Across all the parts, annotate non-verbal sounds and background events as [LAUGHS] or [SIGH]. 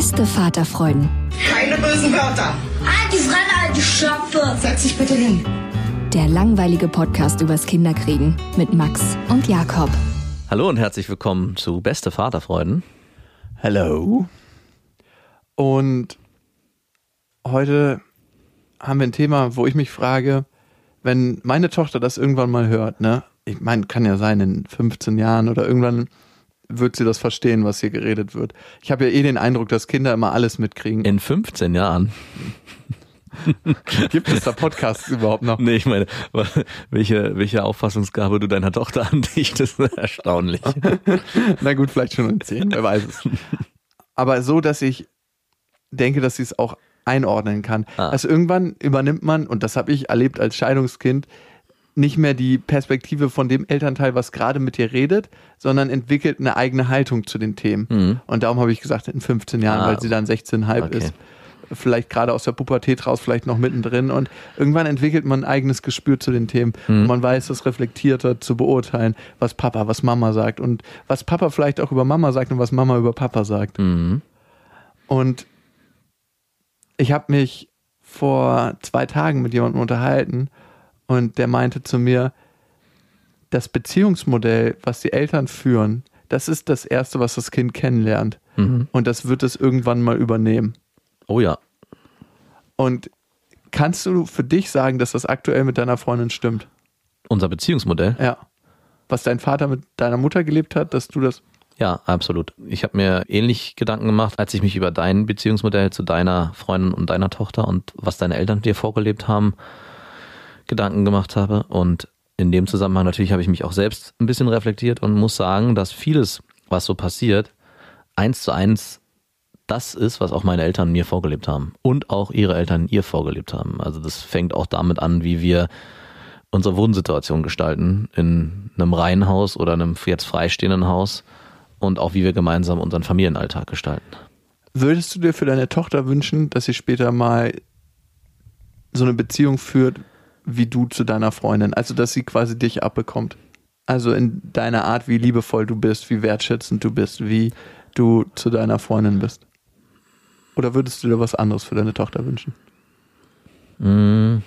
Beste Vaterfreuden. Keine bösen Wörter. Die Fremde, alte Schöpfe! Setz dich bitte hin. Der langweilige Podcast übers Kinderkriegen mit Max und Jakob. Hallo und herzlich willkommen zu Beste Vaterfreuden. Hello. Und heute haben wir ein Thema, wo ich mich frage, wenn meine Tochter das irgendwann mal hört, ne? Ich meine, kann ja sein, in 15 Jahren oder irgendwann wird sie das verstehen, was hier geredet wird. Ich habe ja eh den Eindruck, dass Kinder immer alles mitkriegen. In 15 Jahren. Gibt es da Podcasts überhaupt noch? Nee, ich meine, welche, welche Auffassungsgabe du deiner Tochter andichtest, ist erstaunlich. [LAUGHS] Na gut, vielleicht schon in 10, wer weiß es. Aber so, dass ich denke, dass sie es auch einordnen kann. Ah. Also irgendwann übernimmt man, und das habe ich erlebt als Scheidungskind, nicht mehr die Perspektive von dem Elternteil, was gerade mit dir redet, sondern entwickelt eine eigene Haltung zu den Themen. Mhm. Und darum habe ich gesagt, in 15 Jahren, Ah. weil sie dann 16,5 Okay. ist. Vielleicht gerade aus der Pubertät raus, vielleicht noch mittendrin. Und irgendwann entwickelt man ein eigenes Gespür zu den Themen. Mhm. Und man weiß, das reflektierter zu beurteilen, was Papa, was Mama sagt. Und was Papa vielleicht auch über Mama sagt und was Mama über Papa sagt. Mhm. Und ich habe mich vor zwei Tagen mit jemandem unterhalten und der meinte zu mir, das Beziehungsmodell, was die Eltern führen, das ist das Erste, was das Kind kennenlernt. Mhm. Und das wird es irgendwann mal übernehmen. Oh ja. Und kannst du für dich sagen, dass das aktuell mit deiner Freundin stimmt? Unser Beziehungsmodell. Ja. Was dein Vater mit deiner Mutter gelebt hat, dass du das. Ja, absolut. Ich habe mir ähnlich Gedanken gemacht, als ich mich über dein Beziehungsmodell zu deiner Freundin und deiner Tochter und was deine Eltern dir vorgelebt haben, Gedanken gemacht habe. Und in dem Zusammenhang natürlich habe ich mich auch selbst ein bisschen reflektiert und muss sagen, dass vieles, was so passiert, eins zu eins das ist, was auch meine Eltern mir vorgelebt haben und auch ihre Eltern ihr vorgelebt haben. Also das fängt auch damit an, wie wir unsere Wohnsituation gestalten in einem Reihenhaus oder einem jetzt freistehenden Haus und auch wie wir gemeinsam unseren Familienalltag gestalten. Würdest du dir für deine Tochter wünschen, dass sie später mal so eine Beziehung führt, wie du zu deiner Freundin? Also, dass sie quasi dich abbekommt. Also in deiner Art, wie liebevoll du bist, wie wertschätzend du bist, wie du zu deiner Freundin bist. Oder würdest du dir was anderes für deine Tochter wünschen? Mm.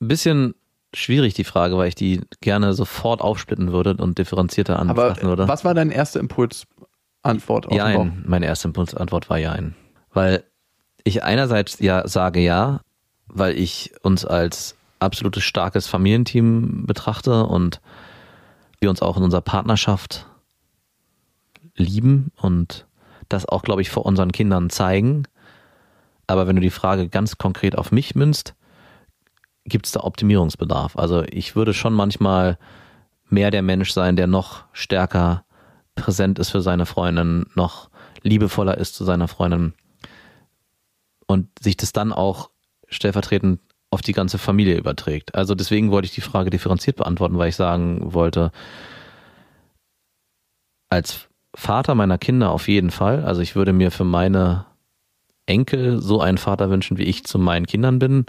Ein bisschen schwierig die Frage, weil ich die gerne sofort aufsplitten würde und differenzierter anfassen würde. was war dein erster Impulsantwort auf? Jein. Meine erste Impulsantwort war Jein. Weil ich einerseits ja sage ja, weil ich uns als absolutes starkes Familienteam betrachte und wir uns auch in unserer Partnerschaft lieben und das auch, glaube ich, vor unseren Kindern zeigen. Aber wenn du die Frage ganz konkret auf mich münzt, gibt es da Optimierungsbedarf. Also ich würde schon manchmal mehr der Mensch sein, der noch stärker präsent ist für seine Freundin, noch liebevoller ist zu seiner Freundin und sich das dann auch stellvertretend auf die ganze Familie überträgt. Also deswegen wollte ich die Frage differenziert beantworten, weil ich sagen wollte, als Vater meiner Kinder auf jeden Fall. Also ich würde mir für meine Enkel so einen Vater wünschen, wie ich zu meinen Kindern bin.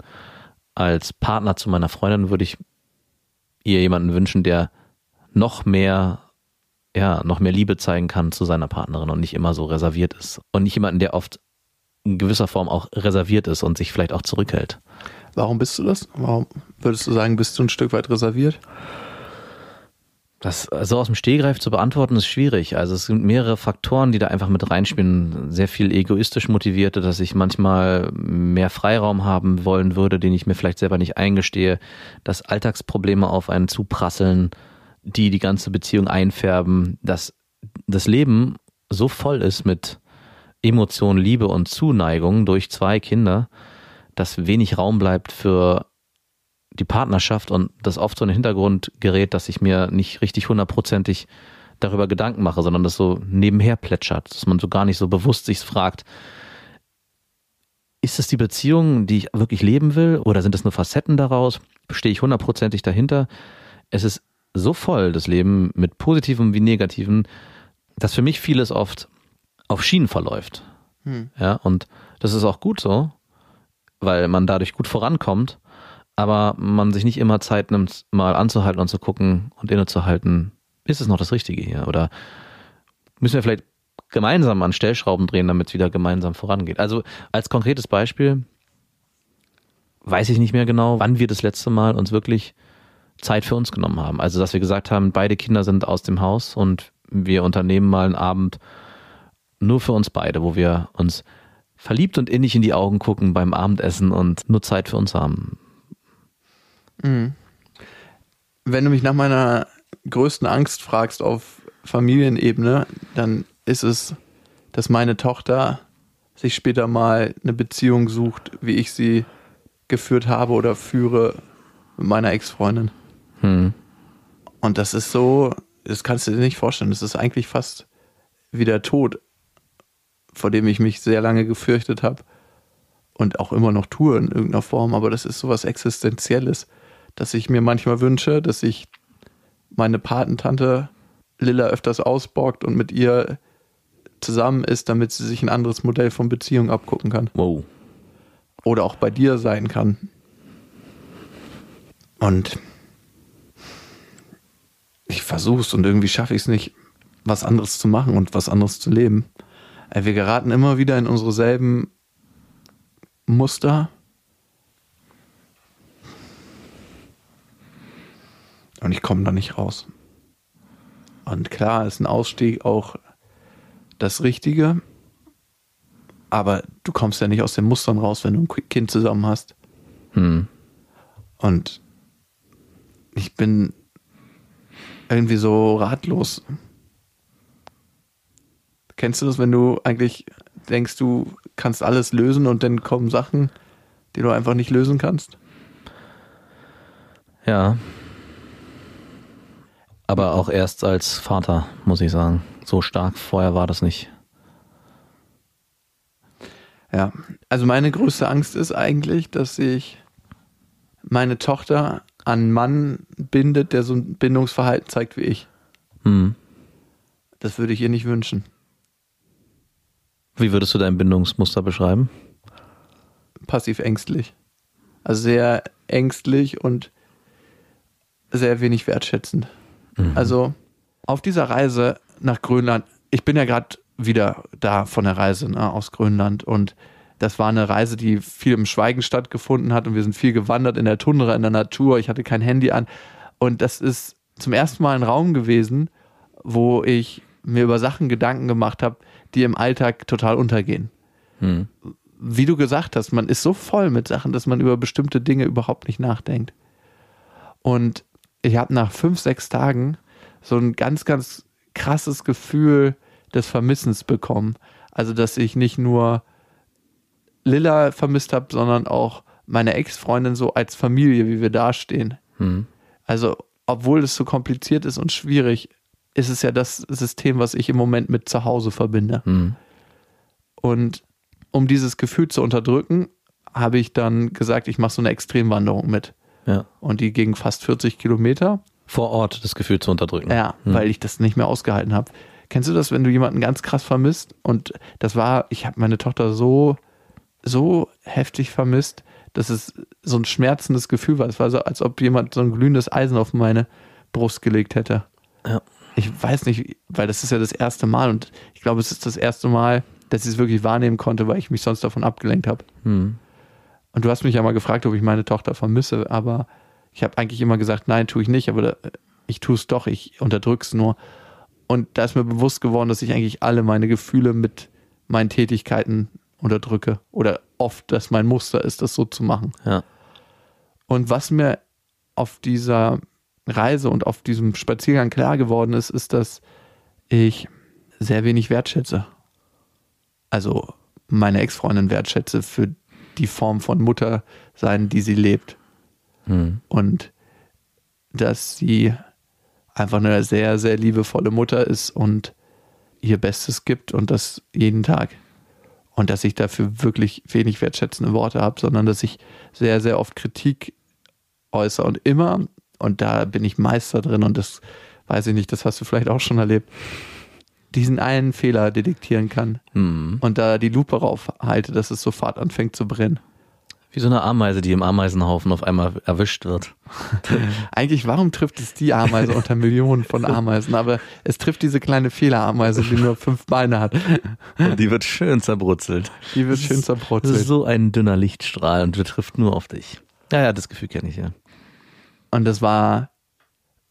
Als Partner zu meiner Freundin würde ich ihr jemanden wünschen, der noch mehr, ja, noch mehr Liebe zeigen kann zu seiner Partnerin und nicht immer so reserviert ist. Und nicht jemanden, der oft in gewisser Form auch reserviert ist und sich vielleicht auch zurückhält. Warum bist du das? Warum würdest du sagen, bist du ein Stück weit reserviert? Das so aus dem Stehgreif zu beantworten ist schwierig. Also es sind mehrere Faktoren, die da einfach mit reinspielen. Sehr viel egoistisch motivierte, dass ich manchmal mehr Freiraum haben wollen würde, den ich mir vielleicht selber nicht eingestehe, dass Alltagsprobleme auf einen zuprasseln, die die ganze Beziehung einfärben, dass das Leben so voll ist mit Emotionen, Liebe und Zuneigung durch zwei Kinder, dass wenig Raum bleibt für die Partnerschaft und das oft so in den Hintergrund gerät, dass ich mir nicht richtig hundertprozentig darüber Gedanken mache, sondern das so nebenher plätschert, dass man so gar nicht so bewusst sich fragt, ist es die Beziehung, die ich wirklich leben will oder sind es nur Facetten daraus? Stehe ich hundertprozentig dahinter? Es ist so voll, das Leben mit Positivem wie Negativem, dass für mich vieles oft auf Schienen verläuft. Hm. Ja, und das ist auch gut so, weil man dadurch gut vorankommt aber man sich nicht immer Zeit nimmt, mal anzuhalten und zu gucken und innezuhalten, ist es noch das Richtige hier? Oder müssen wir vielleicht gemeinsam an Stellschrauben drehen, damit es wieder gemeinsam vorangeht? Also als konkretes Beispiel weiß ich nicht mehr genau, wann wir das letzte Mal uns wirklich Zeit für uns genommen haben. Also dass wir gesagt haben, beide Kinder sind aus dem Haus und wir unternehmen mal einen Abend nur für uns beide, wo wir uns verliebt und innig in die Augen gucken beim Abendessen und nur Zeit für uns haben. Mhm. Wenn du mich nach meiner größten Angst fragst auf Familienebene, dann ist es, dass meine Tochter sich später mal eine Beziehung sucht, wie ich sie geführt habe oder führe mit meiner Ex-Freundin. Hm. Und das ist so, das kannst du dir nicht vorstellen. Das ist eigentlich fast wie der Tod, vor dem ich mich sehr lange gefürchtet habe und auch immer noch tue in irgendeiner Form. Aber das ist sowas Existenzielles dass ich mir manchmal wünsche, dass sich meine Patentante Lilla öfters ausborgt und mit ihr zusammen ist, damit sie sich ein anderes Modell von Beziehung abgucken kann. Wow. Oder auch bei dir sein kann. Und ich versuche es und irgendwie schaffe ich es nicht, was anderes zu machen und was anderes zu leben. Wir geraten immer wieder in unsere selben Muster Und ich komme da nicht raus. Und klar ist ein Ausstieg auch das Richtige, aber du kommst ja nicht aus den Mustern raus, wenn du ein Kind zusammen hast. Hm. Und ich bin irgendwie so ratlos. Kennst du das, wenn du eigentlich denkst, du kannst alles lösen und dann kommen Sachen, die du einfach nicht lösen kannst? Ja, aber auch erst als Vater, muss ich sagen. So stark vorher war das nicht. Ja, also meine größte Angst ist eigentlich, dass sich meine Tochter an einen Mann bindet, der so ein Bindungsverhalten zeigt wie ich. Hm. Das würde ich ihr nicht wünschen. Wie würdest du dein Bindungsmuster beschreiben? Passiv ängstlich. Also sehr ängstlich und sehr wenig wertschätzend. Mhm. Also auf dieser Reise nach Grönland, ich bin ja gerade wieder da von der Reise ne, aus Grönland und das war eine Reise, die viel im Schweigen stattgefunden hat und wir sind viel gewandert in der Tundra, in der Natur. Ich hatte kein Handy an und das ist zum ersten Mal ein Raum gewesen, wo ich mir über Sachen Gedanken gemacht habe, die im Alltag total untergehen. Hm. Wie du gesagt hast, man ist so voll mit Sachen, dass man über bestimmte Dinge überhaupt nicht nachdenkt. Und ich habe nach fünf, sechs Tagen so ein ganz, ganz krasses Gefühl des Vermissens bekommen. Also, dass ich nicht nur Lilla vermisst habe, sondern auch meine Ex-Freundin so als Familie, wie wir dastehen. Hm. Also, obwohl es so kompliziert ist und schwierig, ist es ja das System, was ich im Moment mit zu Hause verbinde. Hm. Und um dieses Gefühl zu unterdrücken, habe ich dann gesagt, ich mache so eine Extremwanderung mit. Ja. Und die ging fast 40 Kilometer. Vor Ort das Gefühl zu unterdrücken. Ja, hm. weil ich das nicht mehr ausgehalten habe. Kennst du das, wenn du jemanden ganz krass vermisst? Und das war, ich habe meine Tochter so, so heftig vermisst, dass es so ein schmerzendes Gefühl war. Es war so, als ob jemand so ein glühendes Eisen auf meine Brust gelegt hätte. Ja. Ich weiß nicht, weil das ist ja das erste Mal und ich glaube, es ist das erste Mal, dass ich es wirklich wahrnehmen konnte, weil ich mich sonst davon abgelenkt habe. Hm. Und du hast mich ja mal gefragt, ob ich meine Tochter vermisse, aber ich habe eigentlich immer gesagt, nein, tue ich nicht, aber da, ich tue es doch, ich unterdrück's nur. Und da ist mir bewusst geworden, dass ich eigentlich alle meine Gefühle mit meinen Tätigkeiten unterdrücke. Oder oft, dass mein Muster ist, das so zu machen. Ja. Und was mir auf dieser Reise und auf diesem Spaziergang klar geworden ist, ist, dass ich sehr wenig wertschätze. Also meine Ex-Freundin wertschätze für die Form von Mutter sein, die sie lebt. Hm. Und dass sie einfach eine sehr, sehr liebevolle Mutter ist und ihr Bestes gibt und das jeden Tag. Und dass ich dafür wirklich wenig wertschätzende Worte habe, sondern dass ich sehr, sehr oft Kritik äußere und immer, und da bin ich Meister drin und das weiß ich nicht, das hast du vielleicht auch schon erlebt, diesen einen Fehler detektieren kann Hm. und da die Lupe rauf halte, dass es sofort anfängt zu brennen. Wie so eine Ameise, die im Ameisenhaufen auf einmal erwischt wird. [LAUGHS] Eigentlich, warum trifft es die Ameise unter Millionen von Ameisen? Aber es trifft diese kleine Fehlerameise, die nur fünf Beine hat. Und die wird schön zerbrutzelt. Die wird schön Das ist zerbrutzelt. so ein dünner Lichtstrahl und betrifft nur auf dich. Ja, ja, das Gefühl kenne ich ja. Und das war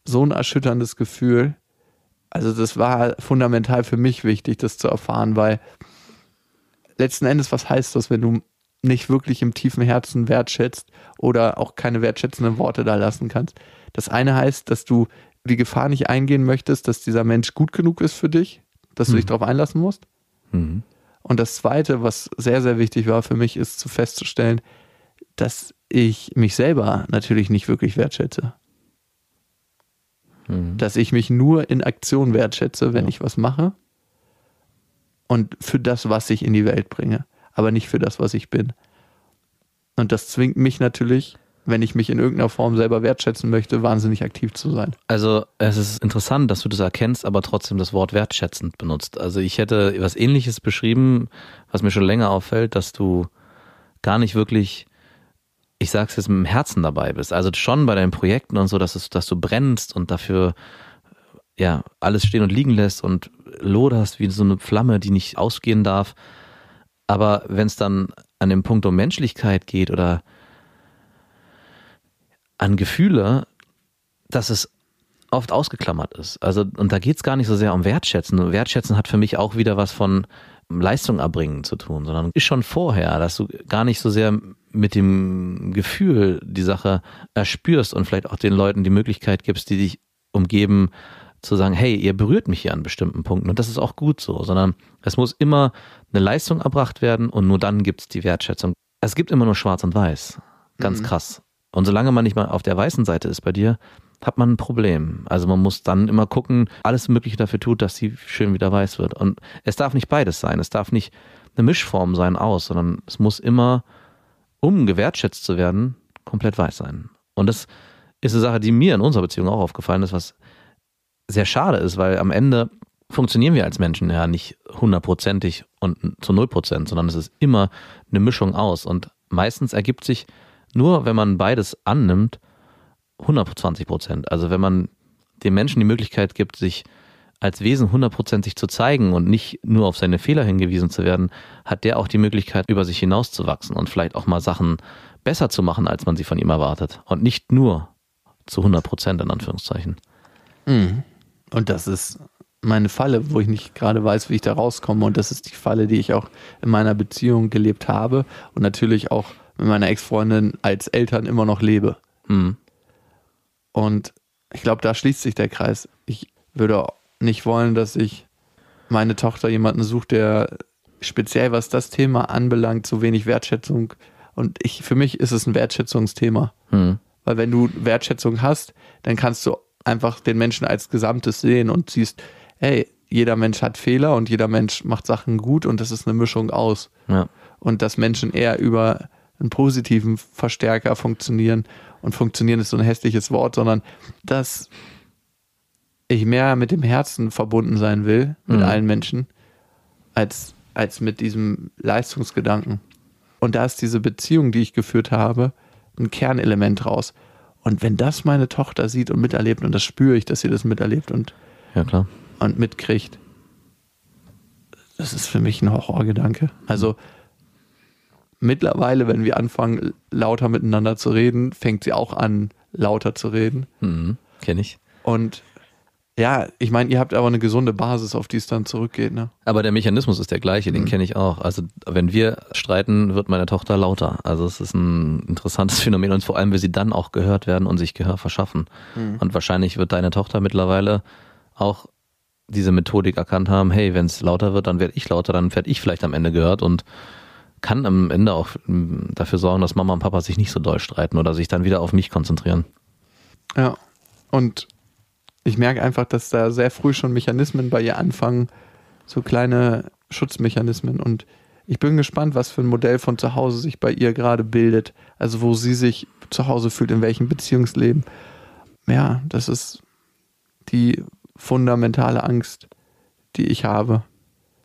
so ein erschütterndes Gefühl. Also das war fundamental für mich wichtig, das zu erfahren, weil letzten Endes, was heißt das, wenn du nicht wirklich im tiefen Herzen wertschätzt oder auch keine wertschätzenden Worte da lassen kannst? Das eine heißt, dass du die Gefahr nicht eingehen möchtest, dass dieser Mensch gut genug ist für dich, dass du dich darauf einlassen musst. Mhm. Und das Zweite, was sehr, sehr wichtig war für mich, ist zu festzustellen, dass ich mich selber natürlich nicht wirklich wertschätze. Mhm. Dass ich mich nur in Aktion wertschätze, wenn ich was mache. Und für das, was ich in die Welt bringe, aber nicht für das, was ich bin. Und das zwingt mich natürlich, wenn ich mich in irgendeiner Form selber wertschätzen möchte, wahnsinnig aktiv zu sein. Also es ist interessant, dass du das erkennst, aber trotzdem das Wort wertschätzend benutzt. Also ich hätte was ähnliches beschrieben, was mir schon länger auffällt, dass du gar nicht wirklich, ich sag's jetzt mit dem Herzen dabei bist. Also schon bei deinen Projekten und so, dass, es, dass du brennst und dafür ja alles stehen und liegen lässt und loderst wie so eine Flamme, die nicht ausgehen darf. Aber wenn es dann an dem Punkt um Menschlichkeit geht oder an Gefühle, dass es oft ausgeklammert ist. Also, und da geht es gar nicht so sehr um Wertschätzen. Wertschätzen hat für mich auch wieder was von Leistung erbringen zu tun, sondern ist schon vorher, dass du gar nicht so sehr mit dem Gefühl die Sache erspürst und vielleicht auch den Leuten die Möglichkeit gibst, die dich umgeben, zu sagen, hey, ihr berührt mich hier an bestimmten Punkten und das ist auch gut so, sondern es muss immer eine Leistung erbracht werden und nur dann gibt es die Wertschätzung. Es gibt immer nur schwarz und weiß. Ganz krass. Und solange man nicht mal auf der weißen Seite ist bei dir, hat man ein Problem. Also man muss dann immer gucken, alles Mögliche dafür tut, dass sie schön wieder weiß wird. Und es darf nicht beides sein. Es darf nicht eine Mischform sein aus, sondern es muss immer, um gewertschätzt zu werden, komplett weiß sein. Und das ist eine Sache, die mir in unserer Beziehung auch aufgefallen ist, was sehr schade ist, weil am Ende funktionieren wir als Menschen ja nicht hundertprozentig und zu null Prozent, sondern es ist immer eine Mischung aus. Und meistens ergibt sich nur, wenn man beides annimmt, 120 Prozent. Also wenn man dem Menschen die Möglichkeit gibt, sich als Wesen hundertprozentig zu zeigen und nicht nur auf seine Fehler hingewiesen zu werden, hat der auch die Möglichkeit, über sich hinauszuwachsen und vielleicht auch mal Sachen besser zu machen, als man sie von ihm erwartet. Und nicht nur zu 100 Prozent in Anführungszeichen. Und das ist meine Falle, wo ich nicht gerade weiß, wie ich da rauskomme. Und das ist die Falle, die ich auch in meiner Beziehung gelebt habe und natürlich auch mit meiner Ex-Freundin als Eltern immer noch lebe. Hm. Und ich glaube, da schließt sich der Kreis. Ich würde nicht wollen, dass ich meine Tochter jemanden sucht, der speziell was das Thema anbelangt, so wenig Wertschätzung. Und ich, für mich ist es ein Wertschätzungsthema. Hm. Weil wenn du Wertschätzung hast, dann kannst du einfach den Menschen als Gesamtes sehen und siehst, hey, jeder Mensch hat Fehler und jeder Mensch macht Sachen gut und das ist eine Mischung aus. Ja. Und dass Menschen eher über einen positiven Verstärker funktionieren und funktionieren ist so ein hässliches Wort, sondern dass ich mehr mit dem Herzen verbunden sein will, mit Mhm. allen Menschen, als, als mit diesem Leistungsgedanken. Und da ist diese Beziehung, die ich geführt habe, ein Kernelement raus. Und wenn das meine Tochter sieht und miterlebt, und das spüre ich, dass sie das miterlebt und, ja, klar. und mitkriegt, das ist für mich ein Horrorgedanke. Also mittlerweile, wenn wir anfangen, lauter miteinander zu reden, fängt sie auch an, lauter zu reden. Mhm, Kenne ich. Und ja, ich meine, ihr habt aber eine gesunde Basis, auf die es dann zurückgeht, ne? Aber der Mechanismus ist der gleiche, den Mhm. kenne ich auch. Also wenn wir streiten, wird meine Tochter lauter. Also es ist ein interessantes [LAUGHS] Phänomen und vor allem, will sie dann auch gehört werden und sich Gehör verschaffen. Mhm. Und wahrscheinlich wird deine Tochter mittlerweile auch diese Methodik erkannt haben, hey, wenn es lauter wird, dann werde ich lauter, dann werde ich vielleicht am Ende gehört und kann am Ende auch mm, dafür sorgen, dass Mama und Papa sich nicht so doll streiten oder sich dann wieder auf mich konzentrieren. Ja. Und ich merke einfach, dass da sehr früh schon Mechanismen bei ihr anfangen, so kleine Schutzmechanismen. Und ich bin gespannt, was für ein Modell von zu Hause sich bei ihr gerade bildet. Also wo sie sich zu Hause fühlt, in welchem Beziehungsleben. Ja, das ist die fundamentale Angst, die ich habe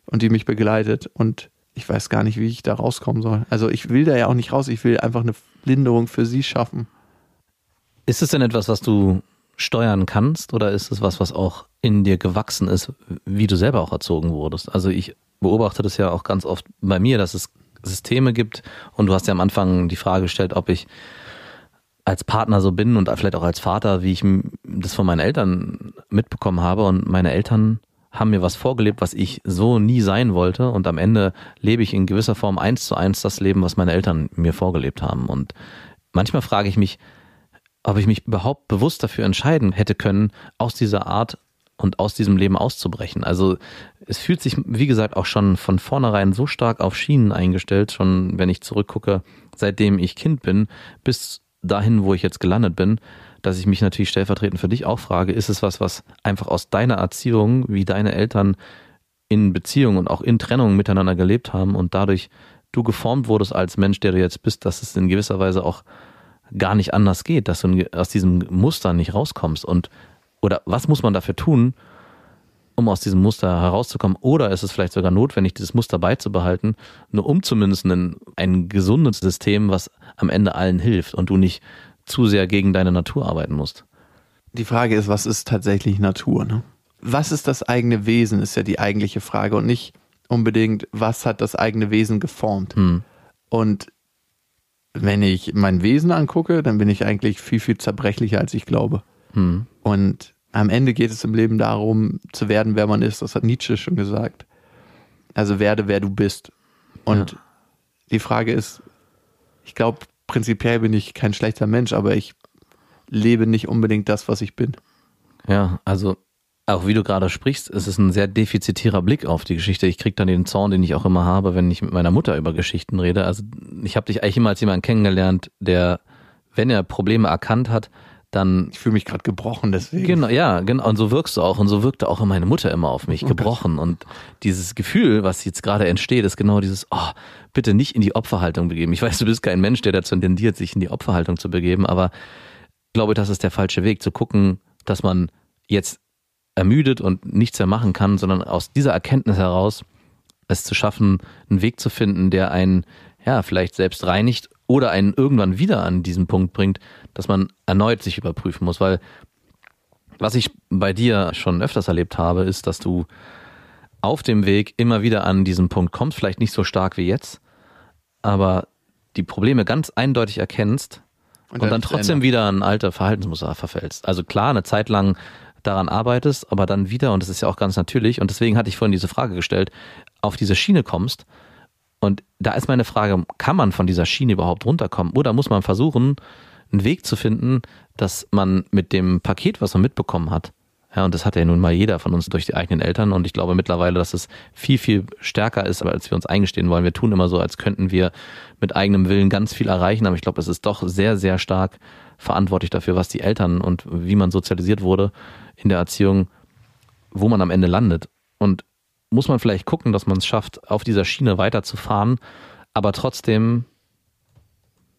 und die mich begleitet. Und ich weiß gar nicht, wie ich da rauskommen soll. Also ich will da ja auch nicht raus. Ich will einfach eine Linderung für sie schaffen. Ist es denn etwas, was du steuern kannst oder ist es was, was auch in dir gewachsen ist, wie du selber auch erzogen wurdest? Also ich beobachte das ja auch ganz oft bei mir, dass es Systeme gibt und du hast ja am Anfang die Frage gestellt, ob ich als Partner so bin und vielleicht auch als Vater, wie ich das von meinen Eltern mitbekommen habe und meine Eltern haben mir was vorgelebt, was ich so nie sein wollte und am Ende lebe ich in gewisser Form eins zu eins das Leben, was meine Eltern mir vorgelebt haben und manchmal frage ich mich, ob ich mich überhaupt bewusst dafür entscheiden hätte können, aus dieser Art und aus diesem Leben auszubrechen. Also es fühlt sich, wie gesagt, auch schon von vornherein so stark auf Schienen eingestellt, schon wenn ich zurückgucke, seitdem ich Kind bin, bis dahin, wo ich jetzt gelandet bin, dass ich mich natürlich stellvertretend für dich auch frage, ist es was, was einfach aus deiner Erziehung, wie deine Eltern in Beziehung und auch in Trennung miteinander gelebt haben und dadurch du geformt wurdest als Mensch, der du jetzt bist, dass es in gewisser Weise auch gar nicht anders geht, dass du aus diesem Muster nicht rauskommst und oder was muss man dafür tun, um aus diesem Muster herauszukommen? Oder ist es vielleicht sogar notwendig, dieses Muster beizubehalten, nur um zumindest ein, ein gesundes System, was am Ende allen hilft und du nicht zu sehr gegen deine Natur arbeiten musst? Die Frage ist, was ist tatsächlich Natur? Ne? Was ist das eigene Wesen, ist ja die eigentliche Frage und nicht unbedingt, was hat das eigene Wesen geformt. Hm. Und wenn ich mein Wesen angucke, dann bin ich eigentlich viel, viel zerbrechlicher, als ich glaube. Hm. Und am Ende geht es im Leben darum, zu werden, wer man ist. Das hat Nietzsche schon gesagt. Also werde, wer du bist. Und Ja. die Frage ist, ich glaube, prinzipiell bin ich kein schlechter Mensch, aber ich lebe nicht unbedingt das, was ich bin. Ja, also auch wie du gerade sprichst, es ist ein sehr defizitärer Blick auf die Geschichte. Ich krieg dann den Zorn, den ich auch immer habe, wenn ich mit meiner Mutter über Geschichten rede. Also ich habe dich eigentlich immer als jemanden kennengelernt, der, wenn er Probleme erkannt hat, dann Ich fühle mich gerade gebrochen, deswegen. Genau, ja, genau. Und so wirkst du auch. Und so wirkte auch meine Mutter immer auf mich, gebrochen. Und dieses Gefühl, was jetzt gerade entsteht, ist genau dieses, oh, bitte nicht in die Opferhaltung begeben. Ich weiß, du bist kein Mensch, der dazu tendiert, sich in die Opferhaltung zu begeben, aber ich glaube, das ist der falsche Weg, zu gucken, dass man jetzt ermüdet und nichts mehr machen kann, sondern aus dieser Erkenntnis heraus es zu schaffen, einen Weg zu finden, der einen, ja, vielleicht selbst reinigt oder einen irgendwann wieder an diesen Punkt bringt, dass man erneut sich überprüfen muss, weil was ich bei dir schon öfters erlebt habe, ist, dass du auf dem Weg immer wieder an diesen Punkt kommst, vielleicht nicht so stark wie jetzt, aber die Probleme ganz eindeutig erkennst und, dann, dann trotzdem wieder an alte Verhaltensmuster verfällst. Also klar, eine Zeit lang daran arbeitest, aber dann wieder, und das ist ja auch ganz natürlich, und deswegen hatte ich vorhin diese Frage gestellt, auf diese Schiene kommst. Und da ist meine Frage, kann man von dieser Schiene überhaupt runterkommen? Oder muss man versuchen, einen Weg zu finden, dass man mit dem Paket, was man mitbekommen hat, ja, und das hat ja nun mal jeder von uns durch die eigenen Eltern. Und ich glaube mittlerweile, dass es viel, viel stärker ist, als wir uns eingestehen wollen. Wir tun immer so, als könnten wir mit eigenem Willen ganz viel erreichen. Aber ich glaube, es ist doch sehr, sehr stark verantwortlich dafür, was die Eltern und wie man sozialisiert wurde in der Erziehung, wo man am Ende landet. Und muss man vielleicht gucken, dass man es schafft, auf dieser Schiene weiterzufahren, aber trotzdem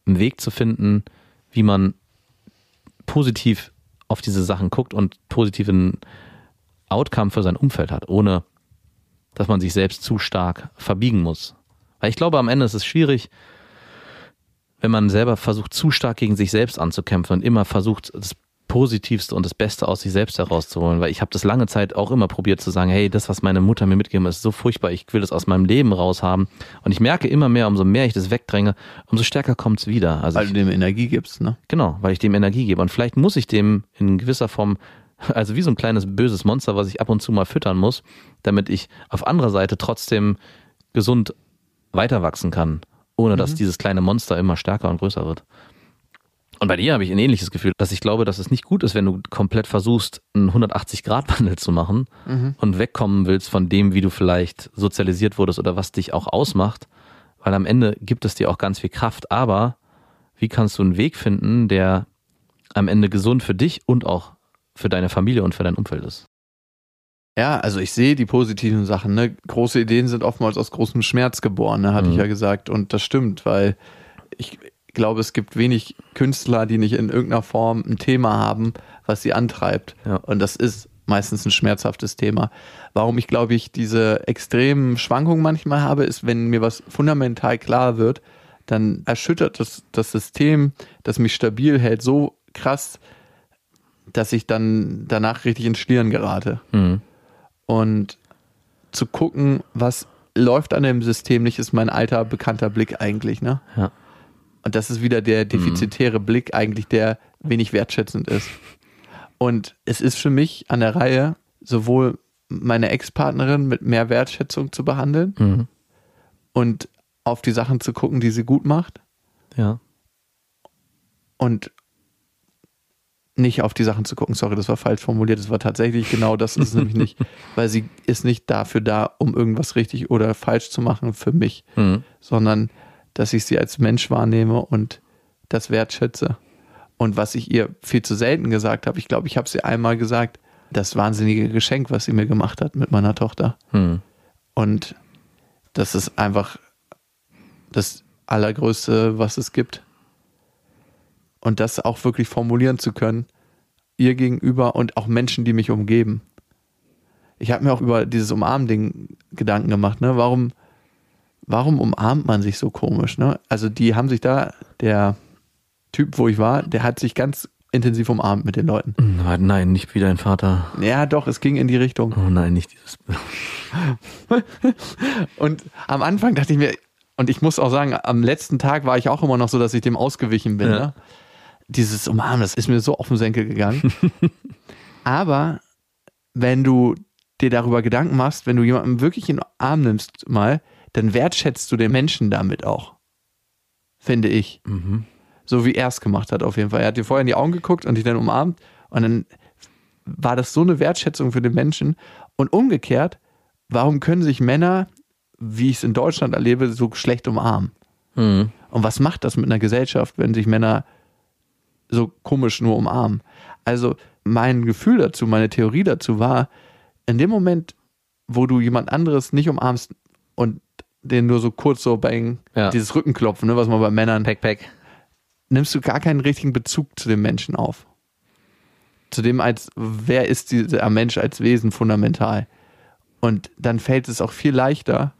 einen Weg zu finden, wie man positiv auf diese Sachen guckt und positiven Outcome für sein Umfeld hat, ohne dass man sich selbst zu stark verbiegen muss. Weil ich glaube, am Ende ist es schwierig, wenn man selber versucht, zu stark gegen sich selbst anzukämpfen und immer versucht, das Positivste und das Beste aus sich selbst herauszuholen, weil ich habe das lange Zeit auch immer probiert zu sagen, hey, das, was meine Mutter mir mitgegeben hat, ist so furchtbar, ich will das aus meinem Leben raushaben. Und ich merke immer mehr, umso mehr ich das wegdränge, umso stärker kommt es wieder. Also Weil ich, du dem Energie gibst, ne? Genau, weil ich dem Energie gebe. Und vielleicht muss ich dem in gewisser Form, also wie so ein kleines böses Monster, was ich ab und zu mal füttern muss, damit ich auf anderer Seite trotzdem gesund weiter wachsen kann, ohne dass dieses kleine Monster immer stärker und größer wird. Und bei dir habe ich ein ähnliches Gefühl, dass ich glaube, dass es nicht gut ist, wenn du komplett versuchst, einen 180-Grad-Wandel zu machen und wegkommen willst von dem, wie du vielleicht sozialisiert wurdest oder was dich auch ausmacht, weil am Ende gibt es dir auch ganz viel Kraft. Aber wie kannst du einen Weg finden, der am Ende gesund für dich und auch für deine Familie und für dein Umfeld ist? Ja, also ich sehe die positiven Sachen. Ne? Große Ideen sind oftmals aus großem Schmerz geboren, ne? hatte Mhm. ich ja gesagt. Und das stimmt, weil ich glaube, es gibt wenig Künstler, die nicht in irgendeiner Form ein Thema haben, was sie antreibt. Ja. Und das ist meistens ein schmerzhaftes Thema. Warum ich, glaube ich, diese extremen Schwankungen manchmal habe, ist, wenn mir was fundamental klar wird, dann erschüttert das, das System, das mich stabil hält, so krass, dass ich dann danach richtig ins Schlieren gerate Mhm. und zu gucken, was läuft an dem System nicht, ist mein alter bekannter Blick eigentlich, ne? Ja. Und das ist wieder der defizitäre Blick eigentlich, der wenig wertschätzend ist. Und es ist für mich an der Reihe, sowohl meine Ex-Partnerin mit mehr Wertschätzung zu behandeln Mhm. und auf die Sachen zu gucken, die sie gut macht Ja. und nicht auf die Sachen zu gucken. Sorry, das war falsch formuliert. Das war tatsächlich genau das ist es nämlich nicht, [LAUGHS] weil sie ist nicht dafür da, um irgendwas richtig oder falsch zu machen für mich, Mhm. sondern dass ich sie als Mensch wahrnehme und das wertschätze. Und was ich ihr viel zu selten gesagt habe, ich glaube, ich habe sie einmal gesagt, das wahnsinnige Geschenk, was sie mir gemacht hat mit meiner Tochter. Mhm. Und das ist einfach das Allergrößte, was es gibt. Und das auch wirklich formulieren zu können, ihr gegenüber und auch Menschen, die mich umgeben. Ich habe mir auch über dieses Umarmding Gedanken gemacht, ne? Warum, warum umarmt man sich so komisch, ne? Also die haben sich da, der Typ, wo ich war, der hat sich ganz intensiv umarmt mit den Leuten. Nein, nicht wie dein Vater. Ja, doch, es ging in die Richtung. Oh nein, nicht dieses. [LAUGHS] Und am Anfang dachte ich mir, und ich muss auch sagen, am letzten Tag war ich auch immer noch so, dass ich dem ausgewichen bin. Ja. Ne? Dieses Umarmen, das ist mir so auf den Senkel gegangen. [LAUGHS] Aber wenn du dir darüber Gedanken machst, wenn du jemanden wirklich in den Arm nimmst mal, dann wertschätzt du den Menschen damit auch. Finde ich. Mhm. So wie er es gemacht hat auf jeden Fall. Er hat dir vorher in die Augen geguckt und dich dann umarmt und dann war das so eine Wertschätzung für den Menschen. Und umgekehrt, warum können sich Männer, wie ich es in Deutschland erlebe, so schlecht umarmen? Mhm. Und was macht das mit einer Gesellschaft, wenn sich Männer so komisch nur umarmen? Also mein Gefühl dazu, meine Theorie dazu war, in dem Moment, wo du jemand anderes nicht umarmst und den nur so kurz so bang, Ja. dieses Rückenklopfen, ne, was man bei Männern Pack, pack. nimmst du gar keinen richtigen Bezug zu dem Menschen auf. Zu dem als, wer ist dieser Mensch als Wesen fundamental? Und dann fällt es auch viel leichter,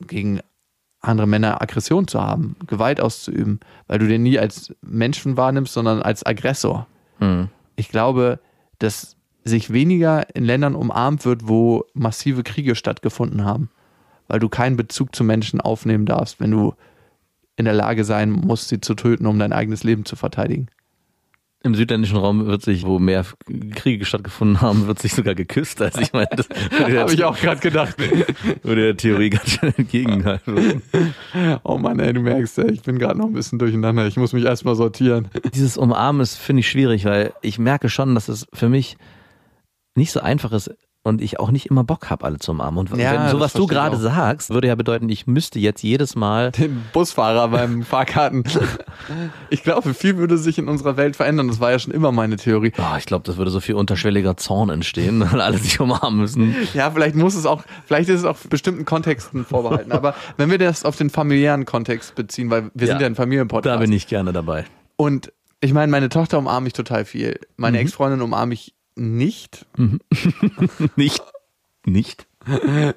gegen andere Männer Aggression zu haben, Gewalt auszuüben, weil du den nie als Menschen wahrnimmst, sondern als Aggressor. Mhm. Ich glaube, dass sich weniger in Ländern umarmt wird, wo massive Kriege stattgefunden haben, weil du keinen Bezug zu Menschen aufnehmen darfst, wenn du in der Lage sein musst, sie zu töten, um dein eigenes Leben zu verteidigen. Im südländischen Raum wird sich, wo mehr Kriege stattgefunden haben, wird sich sogar geküsst. Also ich meine, das [LAUGHS] Habe ich auch gerade gedacht. [LAUGHS] würde der Theorie ganz schön entgegenhalten. [LAUGHS] Oh Mann, ey, du merkst, ey, ich bin gerade noch ein bisschen durcheinander. Ich muss mich erstmal sortieren. Dieses Umarmen ist, finde ich, schwierig, weil ich merke schon, dass es für mich nicht so einfach ist und ich auch nicht immer Bock habe, alle zu umarmen. Und Ja, wenn so was du gerade sagst, würde ja bedeuten, ich müsste jetzt jedes Mal [LAUGHS] Den Busfahrer beim Fahrkarten. [LAUGHS] Ich glaube, viel würde sich in unserer Welt verändern. Das war ja schon immer meine Theorie. Oh, ich glaube, das würde so viel unterschwelliger Zorn entstehen, [LAUGHS] weil alle sich umarmen müssen. Ja, vielleicht muss es auch, vielleicht ist es auch bestimmten Kontexten vorbehalten. Aber wenn wir das auf den familiären Kontext beziehen, weil wir sind Ja, ja ein Familienpodcast. Da bin ich gerne dabei. Und ich meine, meine Tochter umarme ich total viel. Meine Ex-Freundin umarme ich nicht, [LAUGHS] Nicht, nicht.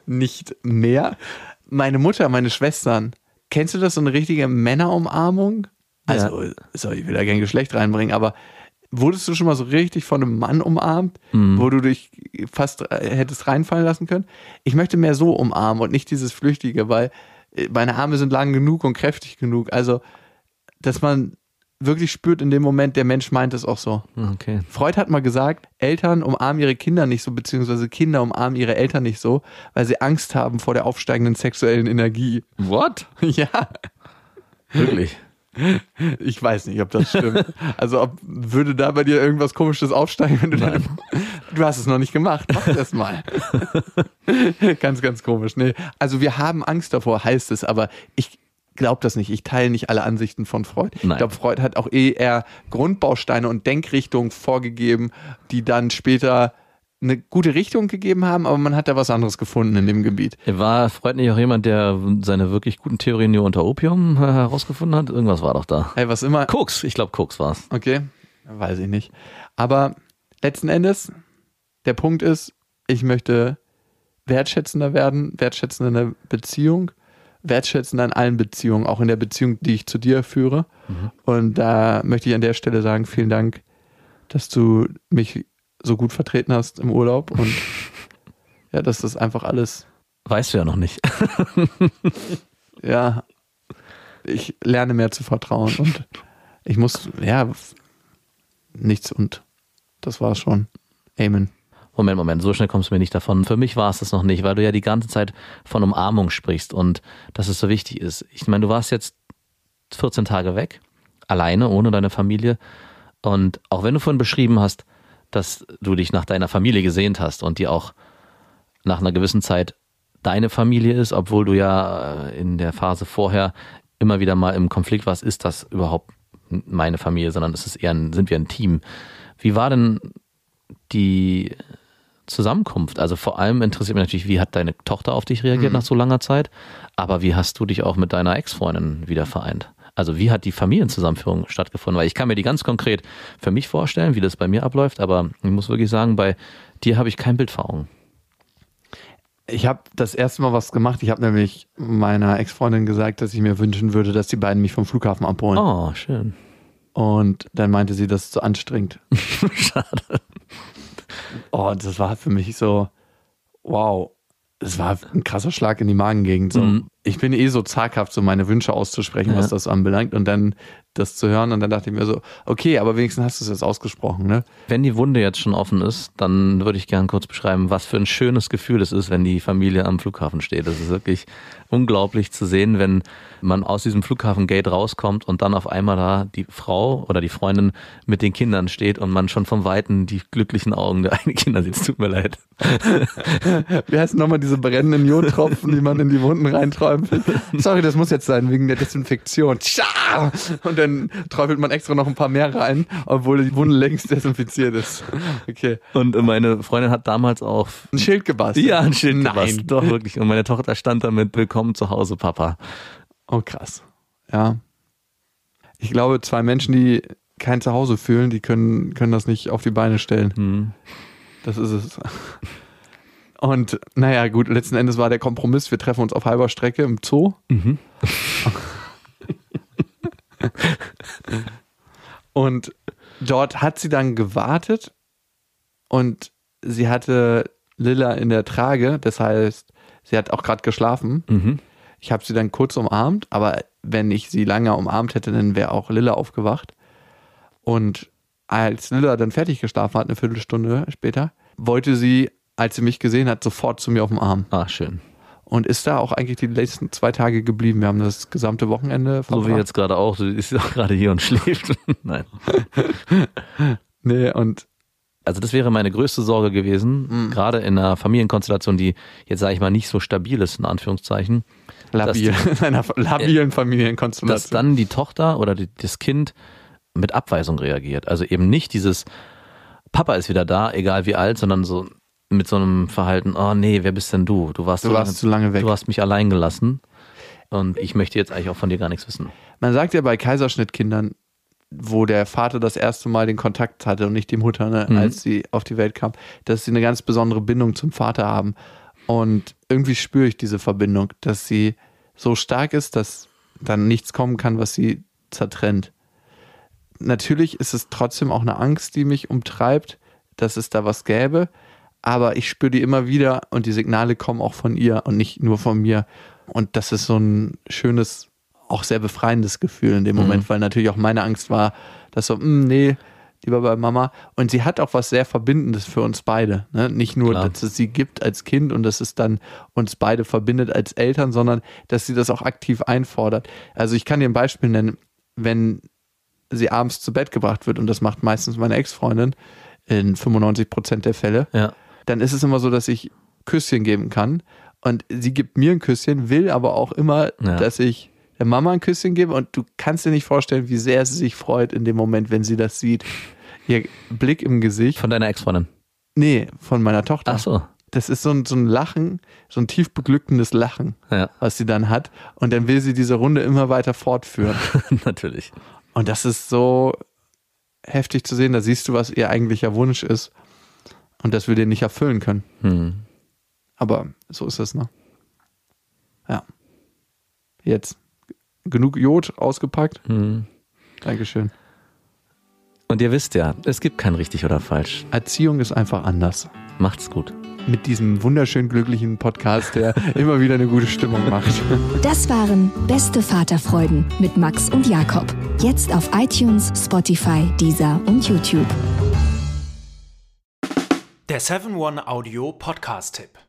nicht mehr. Meine Mutter, meine Schwestern, kennst du das, so eine richtige Männerumarmung? Also, sorry, ich will da kein Geschlecht reinbringen, aber wurdest du schon mal so richtig von einem Mann umarmt, wo du dich fast äh, hättest reinfallen lassen können? Ich möchte mehr so umarmen und nicht dieses Flüchtige, weil äh, meine Arme sind lang genug und kräftig genug. Also, dass man wirklich spürt in dem Moment, der Mensch meint es auch so. Okay. Freud hat mal gesagt, Eltern umarmen ihre Kinder nicht so, beziehungsweise Kinder umarmen ihre Eltern nicht so, weil sie Angst haben vor der aufsteigenden sexuellen Energie. What? [LAUGHS] Ja, Wirklich? ich weiß nicht, ob das stimmt. Also ob, würde da bei dir irgendwas komisches aufsteigen, wenn du deine, [LAUGHS] Du hast es noch nicht gemacht, mach das mal. [LAUGHS] ganz, ganz komisch. Nee. Also wir haben Angst davor, heißt es, aber ich glaube das nicht. Ich teile nicht alle Ansichten von Freud. Nein. Ich glaube, Freud hat auch eh eher Grundbausteine und Denkrichtungen vorgegeben, die dann später eine gute Richtung gegeben haben, aber man hat da was anderes gefunden in dem Gebiet. War Freud nicht auch jemand, der seine wirklich guten Theorien nur unter Opium äh, herausgefunden hat? Irgendwas war doch da. Hey, was immer. Koks, ich glaube Koks war's. Okay, weiß ich nicht. Aber letzten Endes, der Punkt ist, ich möchte wertschätzender werden, wertschätzender in der Beziehung, wertschätzender in allen Beziehungen, auch in der Beziehung, die ich zu dir führe. Und da möchte ich an der Stelle sagen, vielen Dank, dass du mich so gut vertreten hast im Urlaub und [LAUGHS] ja, dass das einfach alles, Weißt du ja noch nicht. [LAUGHS] ja, ich lerne mehr zu vertrauen und ich muss, ja, nichts und das war's schon. Amen. Moment, Moment, so schnell kommst du mir nicht davon. Für mich war es das noch nicht, weil du ja die ganze Zeit von Umarmung sprichst und dass es so wichtig ist. Ich meine, du warst jetzt 14 Tage weg, alleine, ohne deine Familie. Und auch wenn du vorhin beschrieben hast, dass du dich nach deiner Familie gesehnt hast und die auch nach einer gewissen Zeit deine Familie ist, obwohl du ja äh, in der Phase vorher immer wieder mal im Konflikt warst, ist das überhaupt meine Familie, sondern es ist eher ein, sind wir ein Team. Wie war denn die Zusammenkunft? Also vor allem interessiert mich natürlich, wie hat deine Tochter auf dich reagiert nach so langer Zeit? Aber wie hast du dich auch mit deiner Ex-Freundin wieder vereint? Also wie hat die Familienzusammenführung stattgefunden? Weil ich kann mir die ganz konkret für mich vorstellen, wie das bei mir abläuft, aber ich muss wirklich sagen, bei dir habe ich kein Bild vor Augen. Ich habe das erste Mal was gemacht. Ich habe nämlich meiner Ex-Freundin gesagt, dass ich mir wünschen würde, dass die beiden mich vom Flughafen abholen. Oh, schön. Und dann meinte sie, das ist zu anstrengend. [LAUGHS] [LAUGHS] Schade. Oh, das war für mich so, wow. Das war ein krasser Schlag in die Magengegend. So. Mhm. Ich bin eh so zaghaft, so meine Wünsche auszusprechen, Ja. was das anbelangt. Und dann das zu hören. Und dann dachte ich mir so, okay, aber wenigstens hast du es jetzt ausgesprochen, ne? Wenn die Wunde jetzt schon offen ist, dann würde ich gern kurz beschreiben, was für ein schönes Gefühl es ist, wenn die Familie am Flughafen steht. Das ist wirklich unglaublich zu sehen, wenn man aus diesem Flughafengate rauskommt und dann auf einmal da die Frau oder die Freundin mit den Kindern steht und man schon vom Weiten die glücklichen Augen der [LAUGHS] eigenen Kinder sieht. Es tut mir leid. Wie heißen nochmal diese brennenden Jodtropfen, die man in die Wunden reinträufelt? Sorry, das muss jetzt sein, wegen der Desinfektion. Tscha! Und dann träufelt man extra noch ein paar mehr rein, obwohl die Wunde längst desinfiziert ist. Okay. Und meine Freundin hat damals auch Ein Schild gebastelt. ja, ein Schild Nein. gebastelt. Doch, wirklich. Und meine Tochter stand damit, willkommen zu Hause, Papa. Oh, krass. Ja. Ich glaube, zwei Menschen, die kein Zuhause fühlen, die können, können das nicht auf die Beine stellen. Hm. Das ist es. Und naja, gut, letzten Endes war der Kompromiss, wir treffen uns auf halber Strecke im Zoo. [LAUGHS] und dort hat sie dann gewartet und sie hatte Lilla in der Trage, das heißt, sie hat auch gerade geschlafen. Mhm. Ich habe sie dann kurz umarmt, aber wenn ich sie lange umarmt hätte, dann wäre auch Lilla aufgewacht. Und als Lilla dann fertig geschlafen hat, eine Viertelstunde später, wollte sie, als sie mich gesehen hat, sofort zu mir auf dem Arm. Ah, schön. Und ist da auch eigentlich die letzten zwei Tage geblieben. Wir haben das gesamte Wochenende So wie verbracht. jetzt gerade auch. Sie ist [LAUGHS] auch gerade hier und schläft. [LAUGHS] Nein. [LAUGHS] Nee, und Also das wäre meine größte Sorge gewesen, Mhm. gerade in einer Familienkonstellation, die jetzt sage ich mal nicht so stabil ist, in Anführungszeichen, labil, [LAUGHS] in einer labilen dass Familienkonstellation. dann die Tochter oder die, das Kind mit Abweisung reagiert. Also eben nicht dieses Papa ist wieder da, egal wie alt, sondern so mit so einem Verhalten, oh nee, wer bist denn du? Du warst, Du so warst lange, zu lange weg. Du hast mich allein gelassen und ich möchte jetzt eigentlich auch von dir gar nichts wissen. Man sagt ja bei Kaiserschnittkindern, wo der Vater das erste Mal den Kontakt hatte und nicht die Mutter, ne, Mhm. als sie auf die Welt kam, dass sie eine ganz besondere Bindung zum Vater haben. Und irgendwie spüre ich diese Verbindung, dass sie so stark ist, dass dann nichts kommen kann, was sie zertrennt. natürlich ist es trotzdem auch eine Angst, die mich umtreibt, dass es da was gäbe. Aber ich spüre die immer wieder und die Signale kommen auch von ihr und nicht nur von mir. Und das ist so ein schönes, auch sehr befreiendes Gefühl in dem Mhm. Moment, weil natürlich auch meine Angst war, dass so, "Mm, nee, lieber bei Mama. Und sie hat auch was sehr Verbindendes für uns beide. Ne? Nicht nur, Klar. dass es sie gibt als Kind und dass es dann uns beide verbindet als Eltern, sondern dass sie das auch aktiv einfordert. Also ich kann dir ein Beispiel nennen, wenn sie abends zu Bett gebracht wird und das macht meistens meine Ex-Freundin in 95 Prozent der Fälle, Ja. dann ist es immer so, dass ich Küsschen geben kann und sie gibt mir ein Küsschen, will aber auch immer, Ja. dass ich der Mama ein Küsschen gebe und du kannst dir nicht vorstellen, wie sehr sie sich freut in dem Moment, wenn sie das sieht. Ihr Blick im Gesicht. Von deiner Ex-Freundin. Nee, von meiner Tochter. Ach so. Das ist so ein, so ein Lachen, so ein tief beglückendes Lachen, Ja, was sie dann hat. Und dann will sie diese Runde immer weiter fortführen. [LAUGHS] natürlich. Und das ist so heftig zu sehen. Da siehst du, was ihr eigentlicher Wunsch ist. Und das wir den nicht erfüllen können. Hm. Aber so ist es, ne? Ja. Jetzt. Genug Jod ausgepackt. Hm. Dankeschön. Und ihr wisst ja, es gibt kein richtig oder falsch. Erziehung ist einfach anders. Macht's gut. Mit diesem wunderschön glücklichen Podcast, der [LAUGHS] immer wieder eine gute Stimmung macht. Das waren Beste Vaterfreuden mit Max und Jakob. Jetzt auf iTunes, Spotify, Deezer und YouTube. Der 7-One-Audio-Podcast-Tipp.